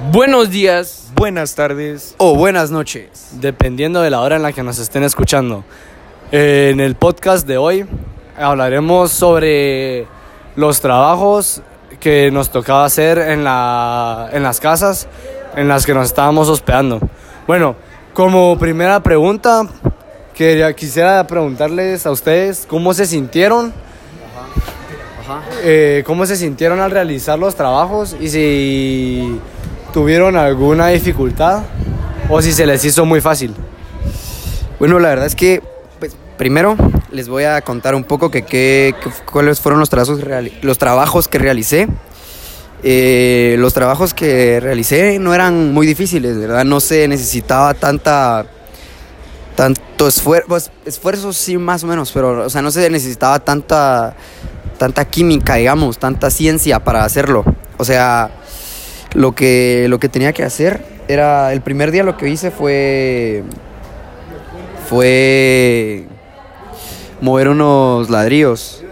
Buenos días, Buenas tardes. O buenas noches. dependiendo de la hora en la que nos estén escuchando. Eh, en el podcast de hoy hablaremos sobre los trabajos que nos tocaba hacer en, la, en las casas en las que nos estábamos hospedando. Bueno, como primera pregunta, quería, quisiera preguntarles a ustedes cómo se sintieron eh, cómo se sintieron al realizar los trabajos y si tuvieron alguna dificultad o si se les hizo muy fácil. Bueno, la verdad es que, pues, primero les voy a contar un poco que, qué- cuáles fueron los, trazos los trabajos que realicé. Eh, los trabajos que realicé no eran muy difíciles, ¿verdad? No se necesitaba tanta tanto esfuerzo, pues, esfuerzo sí más o menos, pero o sea, no se necesitaba tanta tanta química, digamos, tanta ciencia para hacerlo. O sea, lo que lo que tenía que hacer era el primer día lo que hice fue fue mover unos ladrillos.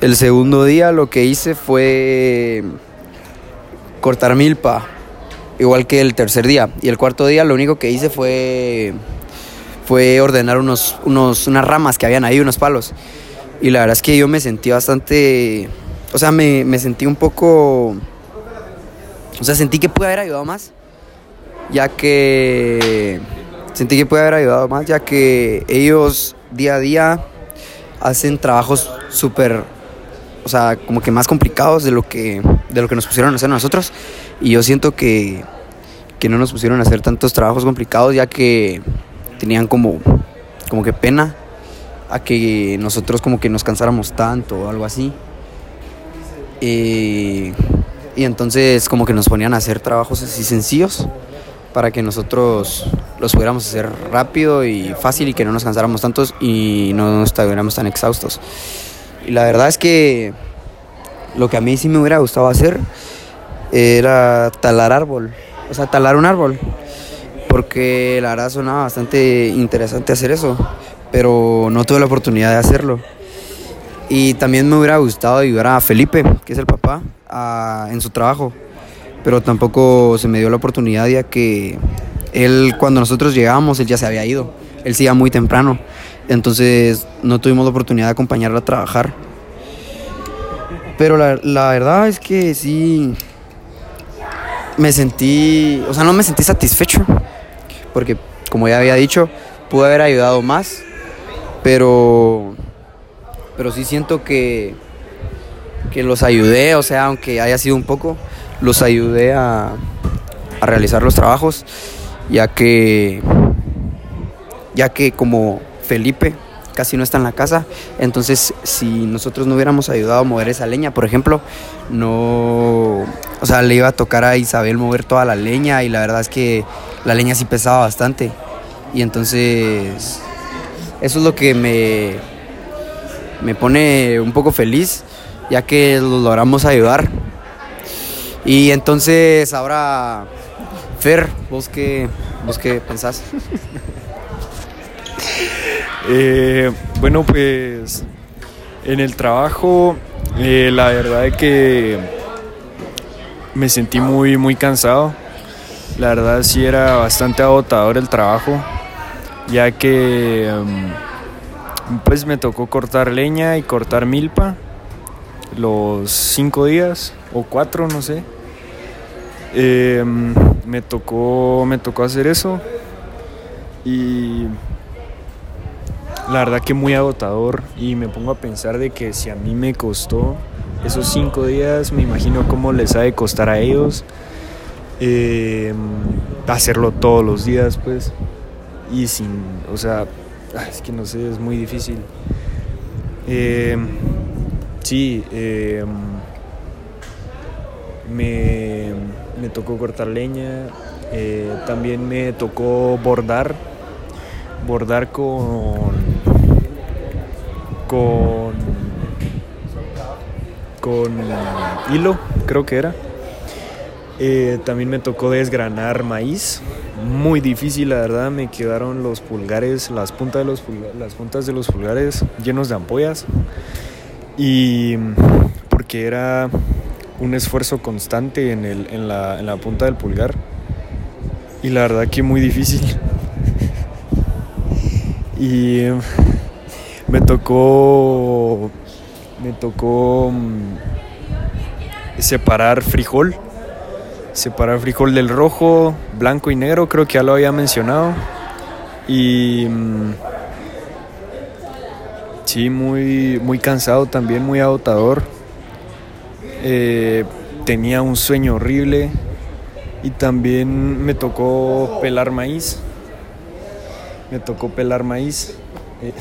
El segundo día lo que hice fue cortar milpa, igual que el tercer día. Y el cuarto día lo único que hice fue fue ordenar unos, unos, unas ramas que habían ahí, unos palos. Y la verdad es que yo me sentí bastante, o sea, me, me sentí un poco, o sea, sentí que pude haber ayudado más, ya que sentí que pude haber ayudado más, ya que ellos día a día hacen trabajos súper, o sea, como que más complicados de lo que, de lo que nos pusieron a hacer nosotros. Y yo siento que, que no nos pusieron a hacer tantos trabajos complicados, ya que tenían como, como que pena a que nosotros como que nos cansáramos tanto o algo así. Eh, y entonces como que nos ponían a hacer trabajos así sencillos para que nosotros los pudiéramos hacer rápido y fácil y que no nos cansáramos tantos y no estuviéramos tan exhaustos. Y la verdad es que lo que a mí sí me hubiera gustado hacer era talar árbol, o sea, talar un árbol, porque la verdad sonaba bastante interesante hacer eso, pero no tuve la oportunidad de hacerlo. Y también me hubiera gustado ayudar a Felipe, que es el papá, a- en su trabajo, pero tampoco se me dio la oportunidad ya que él cuando nosotros llegamos, él ya se había ido, él se iba muy temprano, entonces no tuvimos la oportunidad de acompañarlo a trabajar. Pero la, la verdad es que sí me sentí, o sea, no me sentí satisfecho, porque como ya había dicho, pude haber ayudado más, pero, pero sí siento que, que los ayudé, o sea, aunque haya sido un poco, los ayudé a, a realizar los trabajos, ya que, ya que como Felipe casi no está en la casa, entonces si nosotros no hubiéramos ayudado a mover esa leña, por ejemplo, no, o sea, le iba a tocar a Isabel mover toda la leña y la verdad es que la leña sí pesaba bastante. Y entonces eso es lo que me, me pone un poco feliz, ya que lo logramos ayudar. Y entonces ahora, Fer, ¿vos qué, qué pensás? Eh, bueno, pues en el trabajo, eh, la verdad es que me sentí muy, muy cansado. La verdad sí era bastante agotador el trabajo, ya que em, pues me tocó cortar leña y cortar milpa los cinco días o cuatro, no sé. Em, me tocó, me tocó hacer eso y la verdad que muy agotador y me pongo a pensar de que si a mí me costó esos cinco días, me imagino cómo les ha de costar a ellos eh, hacerlo todos los días, pues, y sin, o sea, es que no sé, es muy difícil. Eh, sí, eh, me, me tocó cortar leña, eh, también me tocó bordar, bordar con, con, con hilo, creo que era. Eh, también me tocó desgranar maíz, muy difícil la verdad, me quedaron los pulgares, las puntas de los, las puntas de los pulgares llenos de ampollas y porque era un esfuerzo constante en, el, en, la, en la punta del pulgar. Y la verdad que muy difícil. y me tocó me tocó mm, separar frijol separar frijol del rojo blanco y negro creo que ya lo había mencionado y mm, sí muy muy cansado también muy agotador. Eh, tenía un sueño horrible y también me tocó pelar maíz. Me tocó pelar maíz. Eh,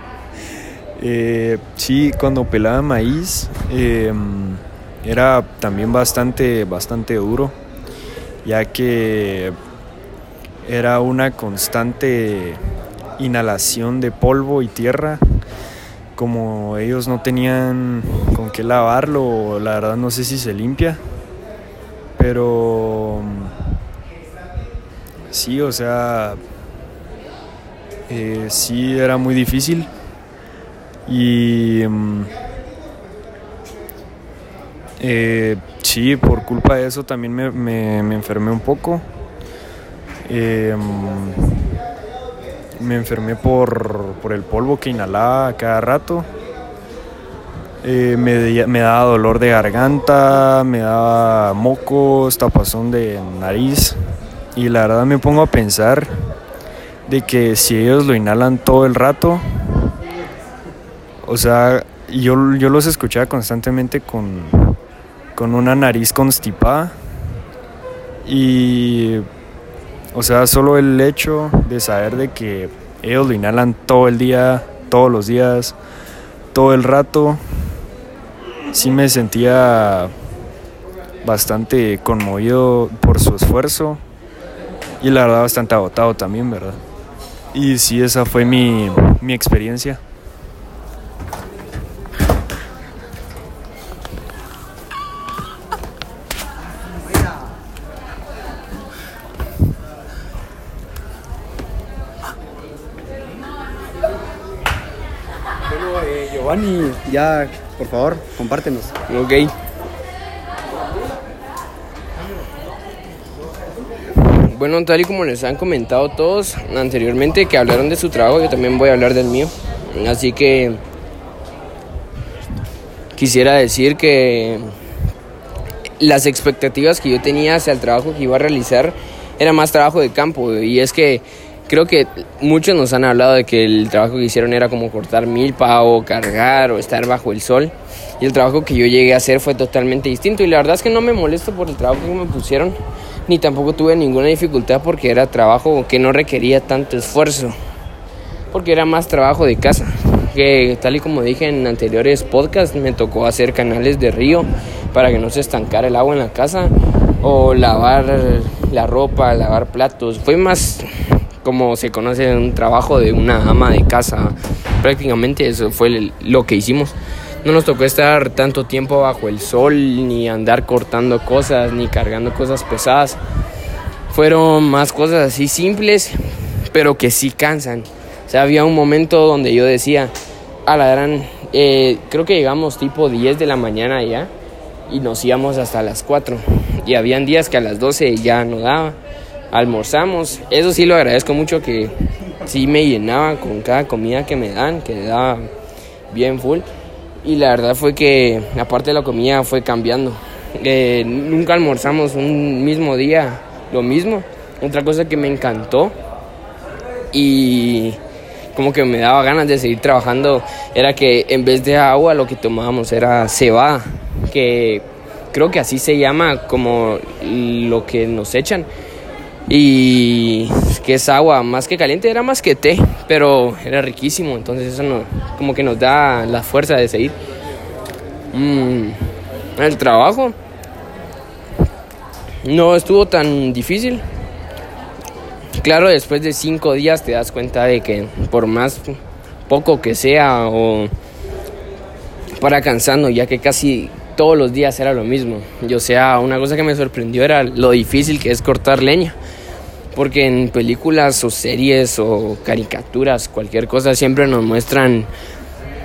eh, sí, cuando pelaba maíz em, era también bastante, bastante duro, ya que era una constante inhalación de polvo y tierra. Como ellos no tenían con qué lavarlo, la verdad no sé si se limpia, pero sí, o sea, eh, sí era muy difícil y mm, eh, sí, por culpa de eso también me, me, enfermé un poco. Eh, mm, me enfermé por, por, el polvo que inhalaba cada rato. Eh, me, me, daba dolor de garganta, me daba mocos, tapazón de nariz. Y la verdad me pongo a pensar de que si ellos lo inhalan todo el rato, o sea, yo, yo los escuchaba constantemente con, con una nariz constipada. Y, o sea, solo el hecho de saber de que ellos lo inhalan todo el día, todos los días, todo el rato, sí me sentía bastante conmovido por su esfuerzo y la verdad bastante agotado también, ¿verdad? Y sí, esa fue mi, mi experiencia. Ya, por favor, compártenos. Ok. Bueno, tal y como les han comentado todos anteriormente que hablaron de su trabajo, yo también voy a hablar del mío. Así que quisiera decir que las expectativas que yo tenía hacia el trabajo que iba a realizar era más trabajo de campo y es que creo que muchos nos han hablado de que el trabajo que hicieron era como cortar milpa o cargar o estar bajo el sol. Y el trabajo que yo llegué a hacer fue totalmente distinto. Y la verdad es que no me molesto por el trabajo que me pusieron, ni tampoco tuve ninguna dificultad porque era trabajo que no requería tanto esfuerzo. Porque era más trabajo de casa. Que tal y como dije en anteriores podcasts, me tocó hacer canales de río para que no se estancara el agua en la casa. O lavar la ropa, lavar platos. Fue más como se conoce un trabajo de una ama de casa. Prácticamente eso fue lo que hicimos. No nos tocó estar tanto tiempo bajo el sol, ni andar cortando cosas, ni cargando cosas pesadas. Fueron más cosas así simples, pero que sí cansan. O sea, había un momento donde yo decía, a la gran, eh, creo que llegamos tipo 10 de la mañana ya y nos íbamos hasta las 4. Y habían días que a las 12 ya no daba almorzamos. Eso sí lo agradezco mucho que sí me llenaba con cada comida que me dan, que daba bien full. Y la verdad fue que aparte de la comida fue cambiando. Eh, nunca almorzamos un mismo día lo mismo. Otra cosa que me encantó y como que me daba ganas de seguir trabajando era que en vez de agua lo que tomábamos era cebada, que creo que así se llama como lo que nos echan y que es agua más que caliente, era más que té, pero era riquísimo, entonces eso no, como que nos da la fuerza de seguir. Mm, el trabajo no estuvo tan difícil. Claro, después de cinco días te das cuenta de que por más poco que sea o para cansando, ya que casi todos los días era lo mismo. Yo sea, una cosa que me sorprendió era lo difícil que es cortar leña. Porque en películas o series o caricaturas, cualquier cosa, siempre nos muestran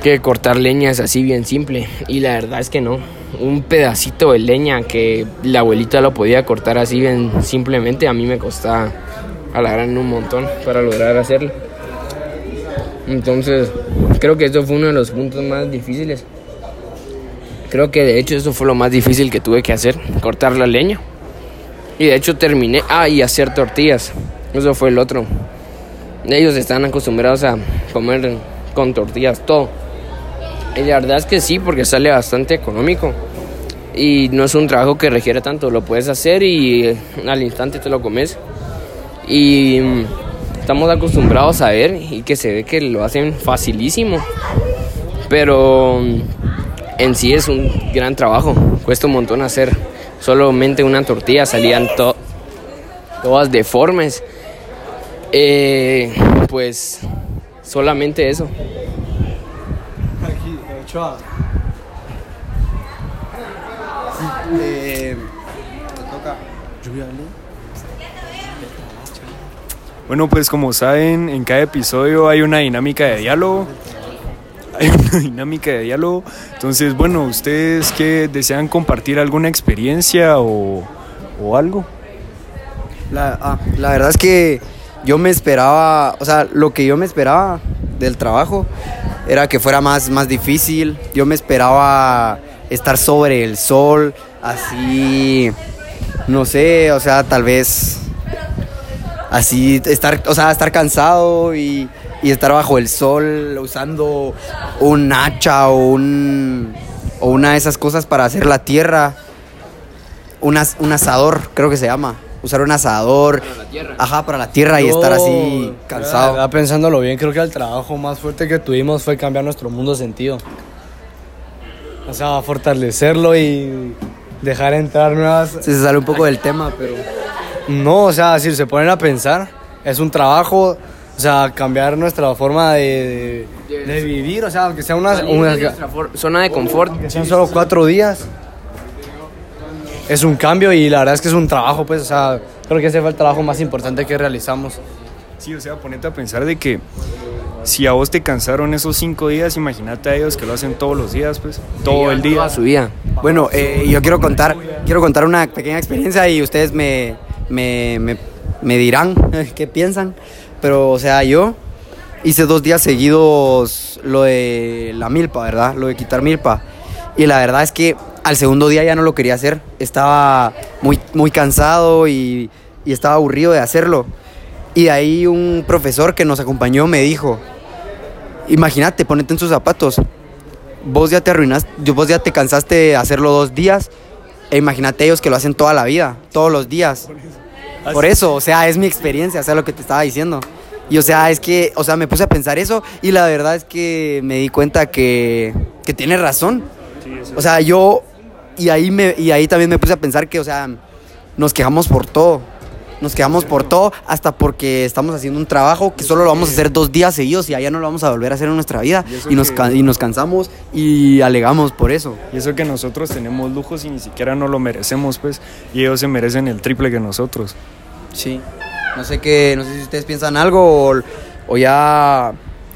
que cortar leña es así bien simple. Y la verdad es que no. Un pedacito de leña que la abuelita lo podía cortar así bien simplemente, a mí me costaba a la gran un montón para lograr hacerlo. Entonces, creo que eso fue uno de los puntos más difíciles. Creo que de hecho eso fue lo más difícil que tuve que hacer, cortar la leña. Y de hecho terminé, ah, y hacer tortillas. Eso fue el otro. Ellos están acostumbrados a comer con tortillas todo. Y la verdad es que sí, porque sale bastante económico. Y no es un trabajo que requiere tanto, lo puedes hacer y al instante te lo comes. Y mm, estamos acostumbrados a ver y que se ve que lo hacen facilísimo. Pero mm, en sí es un gran trabajo, cuesta un montón hacer. Solamente una tortilla salían todas deformes. Eh, pues solamente eso. Bueno, pues como saben, en cada episodio hay una dinámica de diálogo. Hay una dinámica de diálogo. Entonces, bueno, ¿ustedes qué desean compartir alguna experiencia o, o algo? La, ah, la verdad es que yo me esperaba, o sea, lo que yo me esperaba del trabajo era que fuera más, más difícil. Yo me esperaba estar sobre el sol, así, no sé, o sea, tal vez así estar, o sea, estar cansado y, y estar bajo el sol usando un hacha o un o una de esas cosas para hacer la tierra. Un, as- un asador, creo que se llama. Usar un asador. Ajá, para la tierra y estar así Ya cansado. pensándolo bien, creo que el trabajo más fuerte que tuvimos fue cambiar nuestro mundo sentido. O sea, fortalecerlo y dejar entrar nuevas... Sí, se sale un poco del tema, pero. No, o sea, si se ponen a pensar, es un trabajo, o sea, cambiar nuestra forma de, de- de vivir, o sea, aunque sea una, una- zona de confort. que sean solo cuatro días. Es un cambio y la verdad es que es un trabajo, pues, o sea, creo que ese fue el trabajo más importante que realizamos. Sí, o sea, ponete a pensar de que si a vos te cansaron esos cinco días, imagínate a ellos que lo hacen todos los días, pues, todo el día. Toda su vida. Bueno, eh, yo quiero contar, quiero contar una pequeña experiencia y ustedes me, me, me, me dirán qué piensan. Pero, o sea, yo hice dos días seguidos lo de la milpa, ¿verdad? Lo de quitar milpa. Y la verdad es que al segundo día ya no lo quería hacer. Estaba muy, muy cansado y, y estaba aburrido de hacerlo. Y de ahí un profesor que nos acompañó me dijo, imagínate, ponete en sus zapatos vos ya te arruinaste, vos ya te cansaste de hacerlo dos días. E imagínate ellos que lo hacen toda la vida, todos los días. Por eso, o sea, es mi experiencia, o sea, lo que te estaba diciendo. Y o sea, es que, o sea, me puse a pensar eso y la verdad es que me di cuenta que, que tiene razón. O sea, yo, y ahí, me, y ahí también me puse a pensar que, o sea, nos quejamos por todo. Nos quejamos por todo, hasta porque estamos haciendo un trabajo que solo lo vamos a hacer dos días seguidos y allá no lo vamos a volver a hacer en nuestra vida. Y nos, que- y nos cansamos y alegamos por eso. Y eso que nosotros tenemos lujos y ni siquiera no lo merecemos, pues, y ellos se merecen el triple que nosotros. Sí. No sé qué, no sé si ustedes piensan algo o, o ya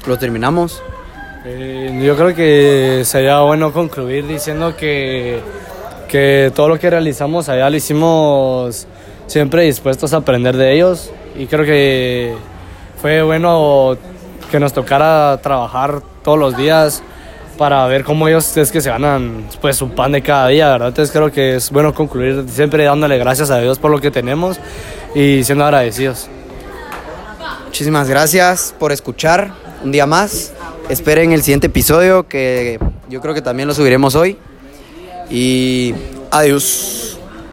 lo terminamos. Eh, yo creo que sería bueno concluir diciendo que, que todo lo que realizamos allá lo hicimos siempre dispuestos a aprender de ellos y creo que fue bueno que nos tocara trabajar todos los días para ver cómo ellos es que se ganan pues su pan de cada día, ¿verdad? Entonces creo que es bueno concluir siempre dándole gracias a Dios por lo que tenemos y siendo agradecidos. Muchísimas gracias por escuchar un día más. Esperen el siguiente episodio que yo creo que también lo subiremos hoy. Y adiós.